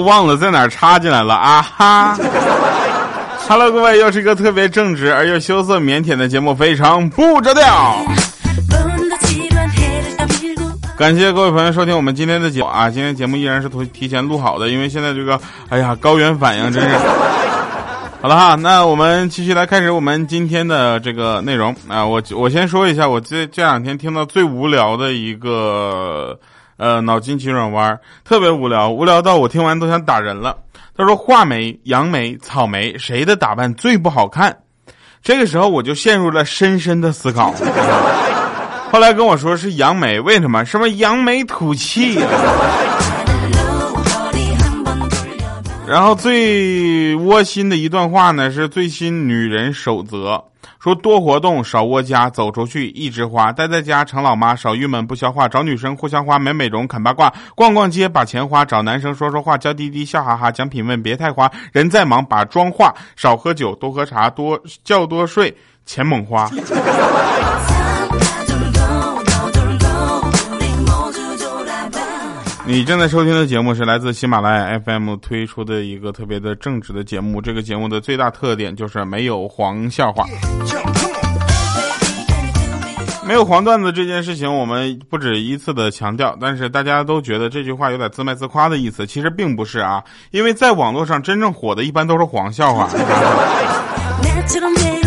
忘了在哪插进来了啊哈！Hello，各位，又是一个特别正直而又羞涩腼腆的节目，非常不着调。感谢各位朋友收听我们今天的节目啊！今天节目依然是提提前录好的，因为现在这个，哎呀，高原反应真是。好了哈，那我们继续来开始我们今天的这个内容啊！我我先说一下，我这这两天听到最无聊的一个呃脑筋急转弯，特别无聊，无聊到我听完都想打人了。他说：画眉、杨梅、草莓，谁的打扮最不好看？这个时候我就陷入了深深的思考。后来跟我说是杨梅，为什么？是不是扬眉吐气？然后最窝心的一段话呢，是最新女人守则，说多活动，少窝家，走出去一枝花，待在家成老妈，少郁闷不消化，找女生互相花，美美容啃八卦，逛逛街把钱花，找男生说说话，娇滴滴笑哈哈，讲品味别太花，人再忙把妆化，少喝酒多喝茶，多觉多睡，钱猛花。你正在收听的节目是来自喜马拉雅 FM 推出的一个特别的正直的节目。这个节目的最大特点就是没有黄笑话，没有黄段子这件事情，我们不止一次的强调。但是大家都觉得这句话有点自卖自夸的意思，其实并不是啊。因为在网络上真正火的一般都是黄笑话。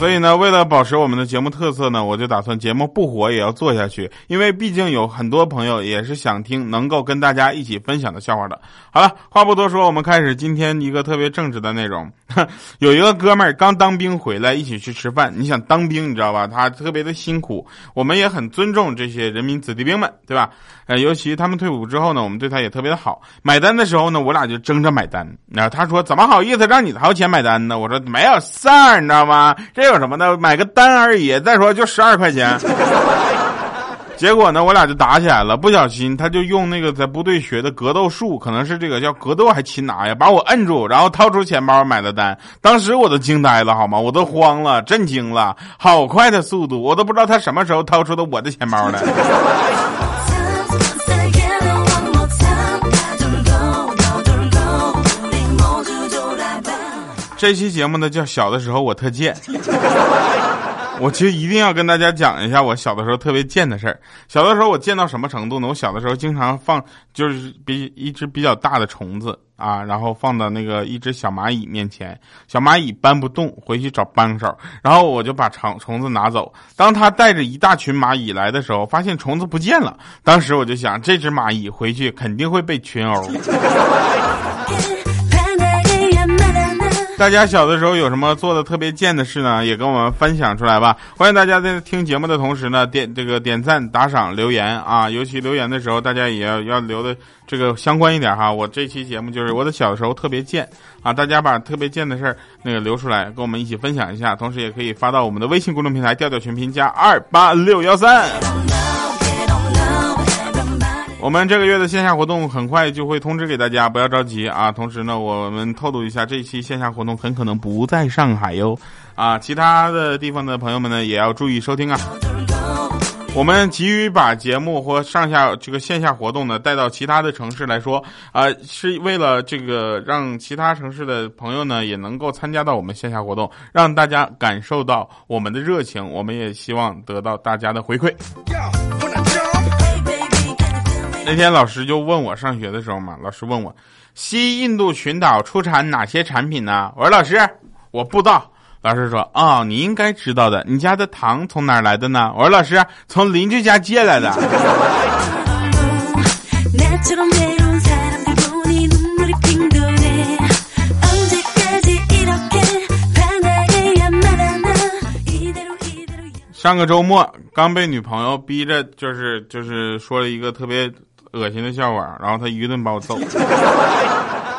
所以呢，为了保持我们的节目特色呢，我就打算节目不火也要做下去，因为毕竟有很多朋友也是想听能够跟大家一起分享的笑话的。好了，话不多说，我们开始今天一个特别正直的内容。有一个哥们儿刚当兵回来，一起去吃饭。你想当兵，你知道吧？他特别的辛苦，我们也很尊重这些人民子弟兵们，对吧？呃，尤其他们退伍之后呢，我们对他也特别的好。买单的时候呢，我俩就争着买单。然后他说：“怎么好意思让你掏钱买单呢？”我说：“没有事儿，你知道吗？这。”有什么的？买个单而已。再说就十二块钱。结果呢，我俩就打起来了。不小心，他就用那个在部队学的格斗术，可能是这个叫格斗还擒拿呀，把我摁住，然后掏出钱包买的单。当时我都惊呆了，好吗？我都慌了，震惊了，好快的速度，我都不知道他什么时候掏出的我的钱包来。这期节目呢叫小的时候我特贱，我其实一定要跟大家讲一下我小的时候特别贱的事儿。小的时候我贱到什么程度呢？我小的时候经常放就是比一只比较大的虫子啊，然后放到那个一只小蚂蚁面前，小蚂蚁搬不动，回去找帮手，然后我就把虫虫子拿走。当他带着一大群蚂蚁来的时候，发现虫子不见了。当时我就想，这只蚂蚁回去肯定会被群殴。大家小的时候有什么做的特别贱的事呢？也跟我们分享出来吧。欢迎大家在听节目的同时呢，点这个点赞、打赏、留言啊。尤其留言的时候，大家也要要留的这个相关一点哈。我这期节目就是我的小时候特别贱啊，大家把特别贱的事儿那个留出来，跟我们一起分享一下。同时也可以发到我们的微信公众平台“调调全拼加二八六幺三”。我们这个月的线下活动很快就会通知给大家，不要着急啊。同时呢，我们透露一下，这一期线下活动很可能不在上海哟。啊，其他的地方的朋友们呢，也要注意收听啊。我们急于把节目或上下这个线下活动呢带到其他的城市来说，啊，是为了这个让其他城市的朋友呢也能够参加到我们线下活动，让大家感受到我们的热情。我们也希望得到大家的回馈。那天老师就问我上学的时候嘛，老师问我，西印度群岛出产哪些产品呢？我说老师，我不知道。老师说，哦，你应该知道的。你家的糖从哪儿来的呢？我说老师，从邻居家借来的。上个周末刚被女朋友逼着，就是就是说了一个特别。恶心的笑话，然后他一顿把我揍。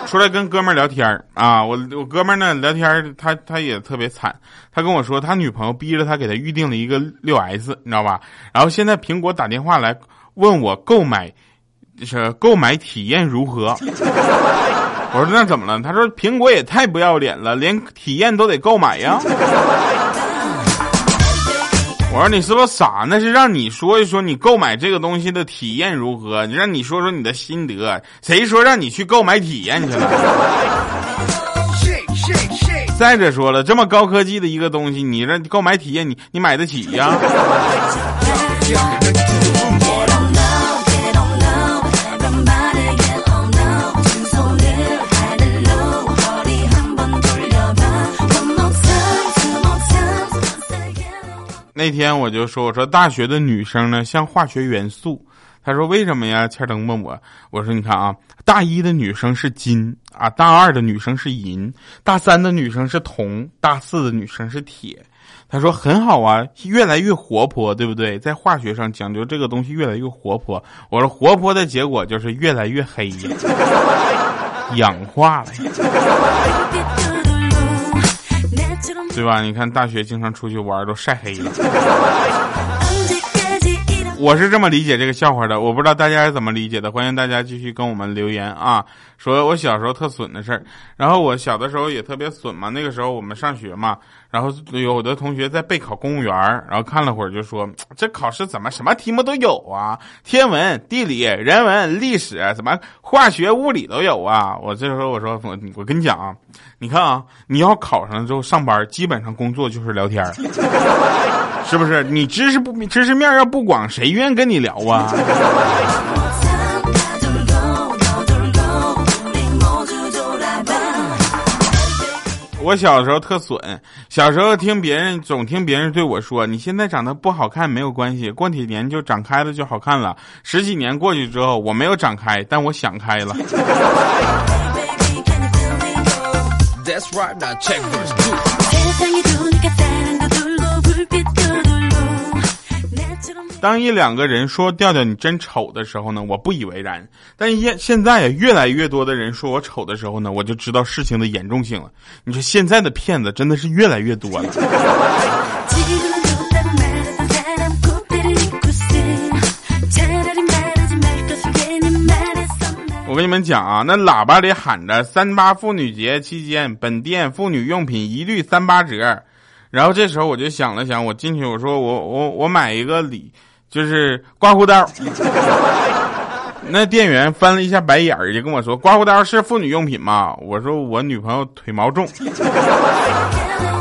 出来跟哥们聊天啊，我我哥们儿呢聊天，他他也特别惨，他跟我说他女朋友逼着他给他预定了一个六 S，你知道吧？然后现在苹果打电话来问我购买，是购买体验如何？我说那怎么了？他说苹果也太不要脸了，连体验都得购买呀。我说你是不是傻？那是让你说一说你购买这个东西的体验如何，你让你说说你的心得。谁说让你去购买体验去了？再者说了，这么高科技的一个东西，你这购买体验，你你买得起呀？那天我就说，我说大学的女生呢像化学元素。他说为什么呀？千灯问我，我说你看啊，大一的女生是金啊，大二的女生是银，大三的女生是铜，大四的女生是铁。他说很好啊，越来越活泼，对不对？在化学上讲究这个东西越来越活泼。我说活泼的结果就是越来越黑呀，氧化了。对吧？你看大学经常出去玩都晒黑了。我是这么理解这个笑话的，我不知道大家是怎么理解的，欢迎大家继续跟我们留言啊。说我小时候特损的事儿，然后我小的时候也特别损嘛。那个时候我们上学嘛，然后有的同学在备考公务员，然后看了会儿就说这考试怎么什么题目都有啊？天文、地理、人文、历史，怎么化学、物理都有啊？我这时候我说我我跟你讲啊，你看啊，你要考上了之后上班，基本上工作就是聊天。是不是你知识不知识面要不广，谁愿意跟你聊啊？我小时候特损，小时候听别人总听别人对我说：“你现在长得不好看没有关系，过几年就长开了就好看了。”十几年过去之后，我没有长开，但我想开了。当一两个人说调调你真丑的时候呢，我不以为然；但现现在也越来越多的人说我丑的时候呢，我就知道事情的严重性了。你说现在的骗子真的是越来越多了。我跟你们讲啊，那喇叭里喊着“三八妇女节期间，本店妇女用品一律三八折”，然后这时候我就想了想，我进去我说我我我买一个礼。就是刮胡刀，那店员翻了一下白眼儿，就跟我说：“刮胡刀是妇女用品吗？”我说：“我女朋友腿毛重。”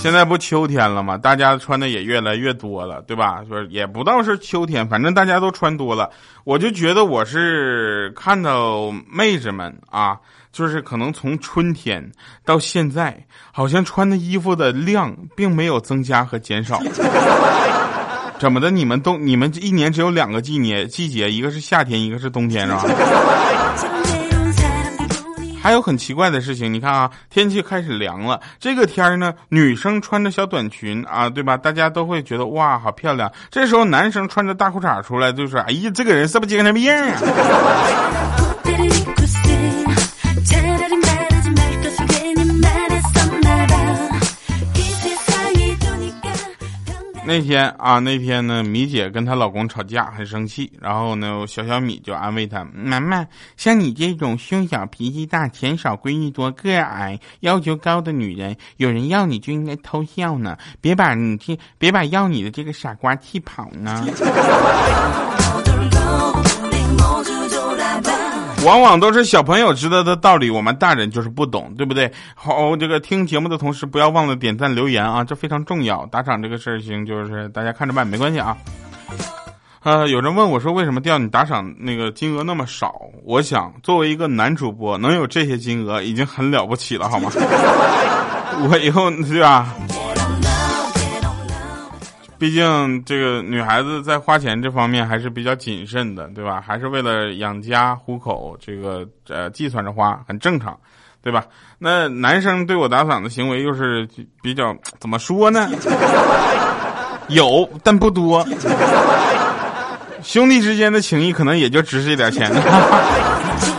现在不秋天了吗？大家穿的也越来越多了，对吧？说也不到是秋天，反正大家都穿多了。我就觉得我是看到妹子们啊，就是可能从春天到现在，好像穿的衣服的量并没有增加和减少。怎么的？你们都你们一年只有两个季节，季节一个是夏天，一个是冬天，是吧？还有很奇怪的事情，你看啊，天气开始凉了，这个天儿呢，女生穿着小短裙啊，对吧？大家都会觉得哇，好漂亮。这时候男生穿着大裤衩出来，就说：“哎呀，这个人是不是精神病啊？”那天啊，那天呢，米姐跟她老公吵架，很生气。然后呢，小小米就安慰她：“妈妈，像你这种胸小、脾气大、钱少、闺女多、个矮、要求高的女人，有人要你就应该偷笑呢，别把你这别把要你的这个傻瓜气跑呢。”往往都是小朋友知道的道理，我们大人就是不懂，对不对？好，这个听节目的同时不要忘了点赞留言啊，这非常重要。打赏这个事情就是大家看着办，没关系啊。呃，有人问我说为什么调你打赏那个金额那么少？我想作为一个男主播，能有这些金额已经很了不起了，好吗？我以后对吧？毕竟这个女孩子在花钱这方面还是比较谨慎的，对吧？还是为了养家糊口，这个呃计算着花，很正常，对吧？那男生对我打赏的行为又是比较怎么说呢？有，但不多。兄弟之间的情谊可能也就值这点钱。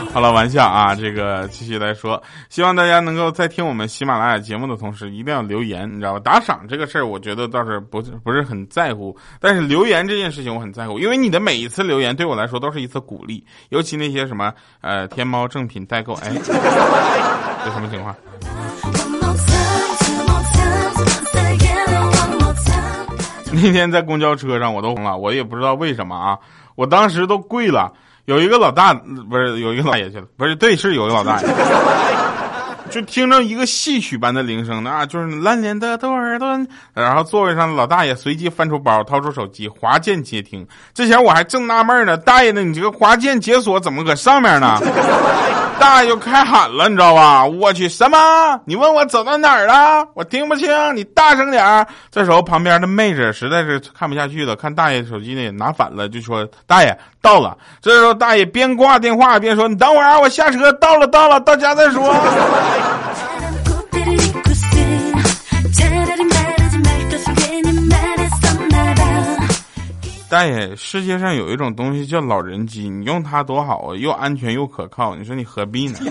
好了，玩笑啊，这个继续来说，希望大家能够在听我们喜马拉雅节目的同时，一定要留言，你知道吧？打赏这个事儿，我觉得倒是不不是很在乎，但是留言这件事情我很在乎，因为你的每一次留言对我来说都是一次鼓励，尤其那些什么呃天猫正品代购，哎，这什么情况？那天在公交车上我都红了，我也不知道为什么啊，我当时都跪了。有一个老大，不是有一个老爷去了，不是对，是有一个老大爷，就听着一个戏曲般的铃声，那，就是蓝脸的窦尔敦，然后座位上的老大爷随即翻出包，掏出手机，滑键接听。之前我还正纳闷呢，大爷呢，你这个滑键解锁怎么搁上面呢？大爷就开喊了，你知道吧？我去，什么？你问我走到哪儿了？我听不清，你大声点儿。这时候旁边的妹子实在是看不下去了，看大爷手机呢拿反了，就说：“大爷到了。”这时候大爷边挂电话边说：“你等会儿，我下车，到了，到了，到家再说。”大爷，世界上有一种东西叫老人机，你用它多好啊，又安全又可靠。你说你何必呢？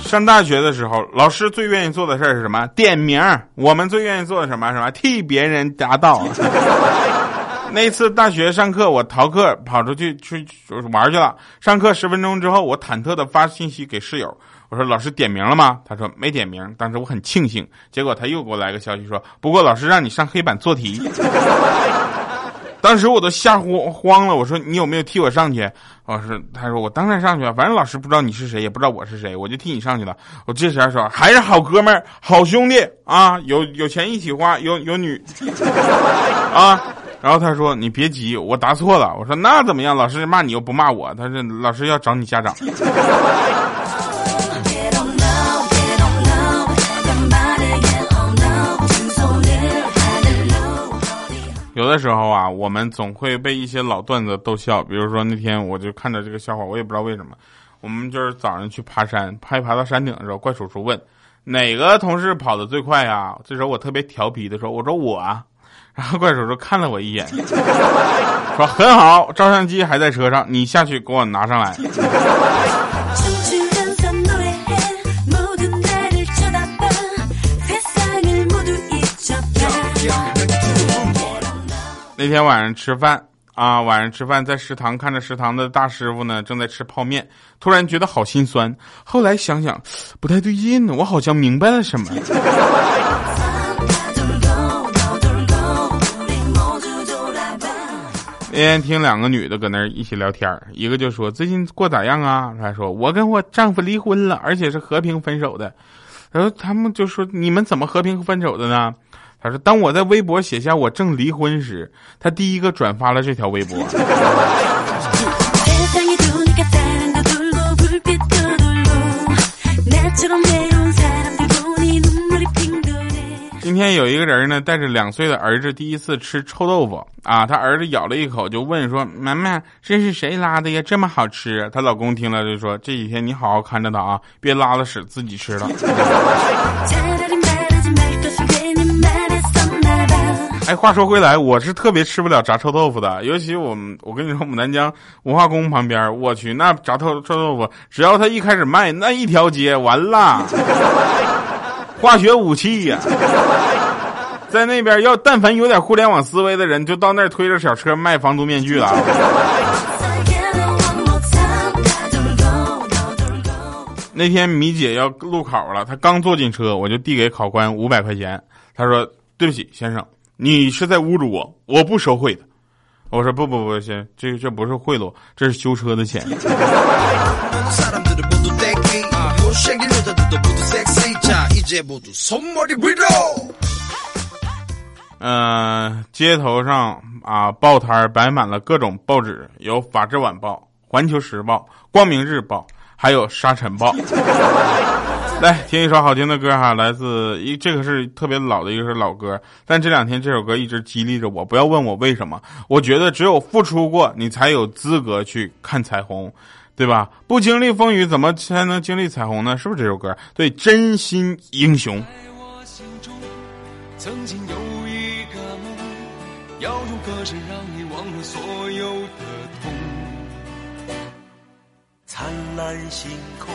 上大学的时候，老师最愿意做的事儿是什么？点名。我们最愿意做的什么？什么？替别人答道。那次大学上课，我逃课跑出去去玩去了。上课十分钟之后，我忐忑的发信息给室友。我说老师点名了吗？他说没点名。当时我很庆幸，结果他又给我来个消息说，不过老师让你上黑板做题。当时我都吓慌慌了。我说你有没有替我上去？老师他说我当然上去了，反正老师不知道你是谁，也不知道我是谁，我就替你上去了。我这时候说还是好哥们儿、好兄弟啊，有有钱一起花，有有女 啊。然后他说你别急，我答错了。我说那怎么样？老师骂你又不骂我，他说老师要找你家长。有的时候啊，我们总会被一些老段子逗笑。比如说那天我就看着这个笑话，我也不知道为什么。我们就是早上去爬山，爬爬到山顶的时候，怪叔叔问哪个同事跑得最快呀？这时候我特别调皮的说：“我说我啊。”然后怪叔叔看了我一眼，说：“很好，照相机还在车上，你下去给我拿上来。”那天晚上吃饭啊，晚上吃饭在食堂看着食堂的大师傅呢，正在吃泡面，突然觉得好心酸。后来想想不太对劲呢，我好像明白了什么。那天听两个女的搁那儿一起聊天，一个就说最近过咋样啊？她说我跟我丈夫离婚了，而且是和平分手的。然后他们就说你们怎么和平分手的呢？他说：“当我在微博写下我正离婚时，他第一个转发了这条微博。”今天有一个人呢，带着两岁的儿子第一次吃臭豆腐啊，他儿子咬了一口就问说：“妈妈，这是谁拉的呀？这么好吃？”她老公听了就说：“这几天你好好看着他啊，别拉了屎自己吃了。”哎，话说回来，我是特别吃不了炸臭豆腐的，尤其我们，我跟你说，牡丹江文化宫旁边，我去那炸臭臭豆腐，只要他一开始卖，那一条街完了，化学武器呀，在那边要但凡有点互联网思维的人，就到那儿推着小车卖防毒面具了。那天米姐要路考了，她刚坐进车，我就递给考官五百块钱，她说：“对不起，先生。”你是在侮辱我，我不收贿的。我说不不不行，这这不是贿赂，这是修车的钱。嗯，街头上啊，报摊摆满了各种报纸，有《法制晚报》《环球时报》《光明日报》，还有《沙尘暴》。来听一首好听的歌哈，来自一这个是特别老的一个老歌，但这两天这首歌一直激励着我。不要问我为什么，我觉得只有付出过，你才有资格去看彩虹，对吧？不经历风雨，怎么才能经历彩虹呢？是不是这首歌？对，真心英雄。曾经有一个梦，要用歌声让你忘了所有的痛。灿烂星空，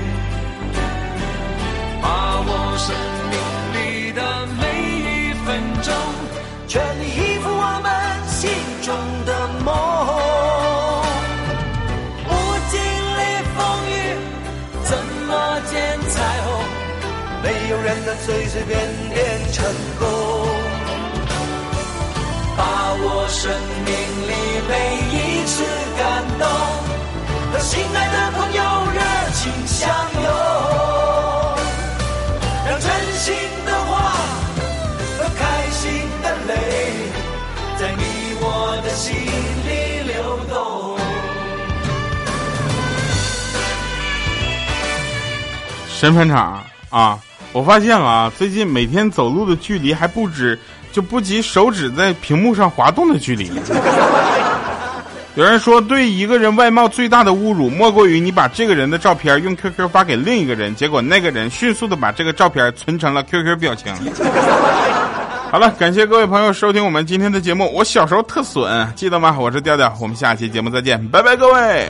生命里的每一分钟，全力以赴我们心中的梦。不经历风雨，怎么见彩虹？没有人能随随便便成功。把握生命里每神返场啊！我发现了啊，最近每天走路的距离还不止。就不及手指在屏幕上滑动的距离。有人说，对一个人外貌最大的侮辱，莫过于你把这个人的照片用 QQ 发给另一个人，结果那个人迅速的把这个照片存成了 QQ 表情。好了，感谢各位朋友收听我们今天的节目。我小时候特损，记得吗？我是调调，我们下期节目再见，拜拜，各位。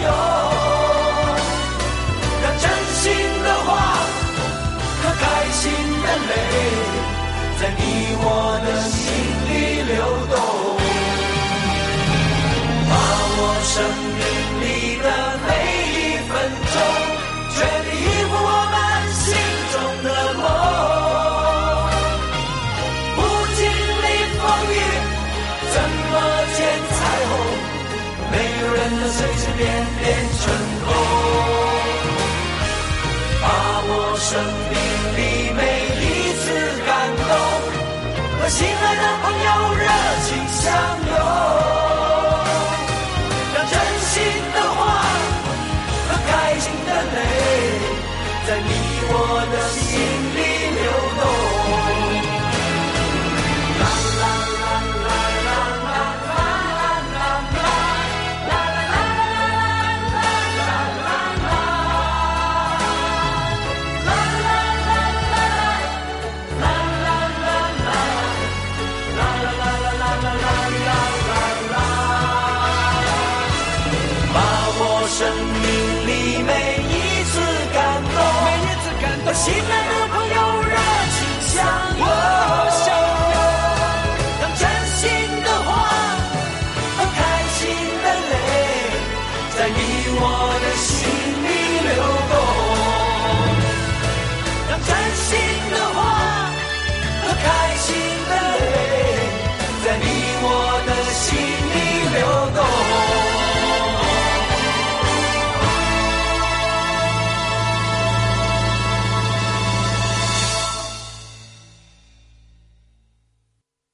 拥能随